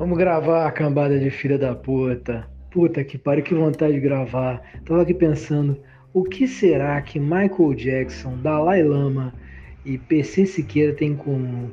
Vamos gravar a cambada de filha da puta. Puta que pariu, que vontade de gravar. Tava aqui pensando, o que será que Michael Jackson, Dalai Lama e PC Siqueira têm em comum?